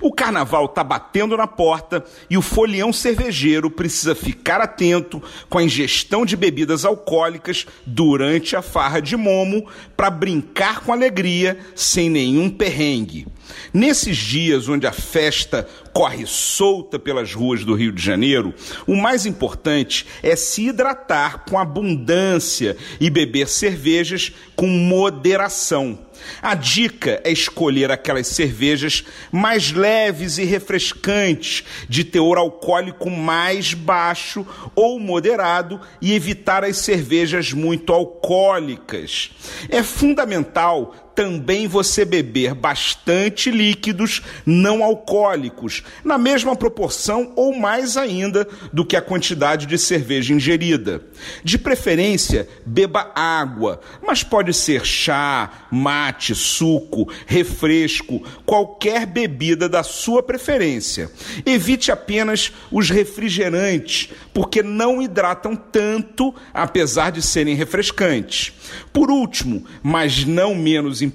O carnaval está batendo na porta e o folião cervejeiro precisa ficar atento com a ingestão de bebidas alcoólicas durante a farra de momo para brincar com alegria sem nenhum perrengue. Nesses dias onde a festa corre solta pelas ruas do Rio de Janeiro, o mais importante é se hidratar com abundância e beber cervejas com moderação. A dica é escolher aquelas cervejas mais leves e refrescantes, de teor alcoólico mais baixo ou moderado, e evitar as cervejas muito alcoólicas. É fundamental também você beber bastante líquidos não alcoólicos, na mesma proporção ou mais ainda do que a quantidade de cerveja ingerida. De preferência, beba água, mas pode ser chá, mate, suco, refresco, qualquer bebida da sua preferência. Evite apenas os refrigerantes, porque não hidratam tanto, apesar de serem refrescantes. Por último, mas não menos importante,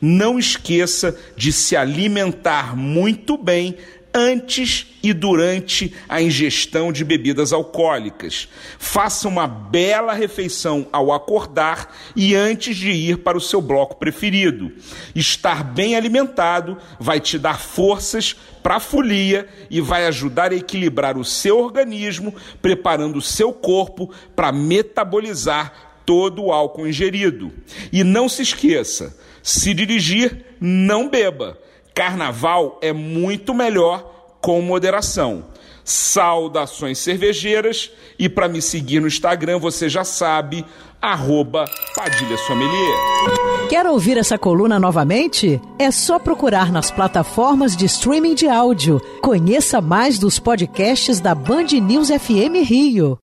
não esqueça de se alimentar muito bem antes e durante a ingestão de bebidas alcoólicas. Faça uma bela refeição ao acordar e antes de ir para o seu bloco preferido. Estar bem alimentado vai te dar forças para a folia e vai ajudar a equilibrar o seu organismo, preparando o seu corpo para metabolizar todo o álcool ingerido. E não se esqueça: se dirigir, não beba. Carnaval é muito melhor com moderação. Saudações cervejeiras e para me seguir no Instagram, você já sabe, arroba Padilha Sommelier. Quer ouvir essa coluna novamente? É só procurar nas plataformas de streaming de áudio. Conheça mais dos podcasts da Band News FM Rio.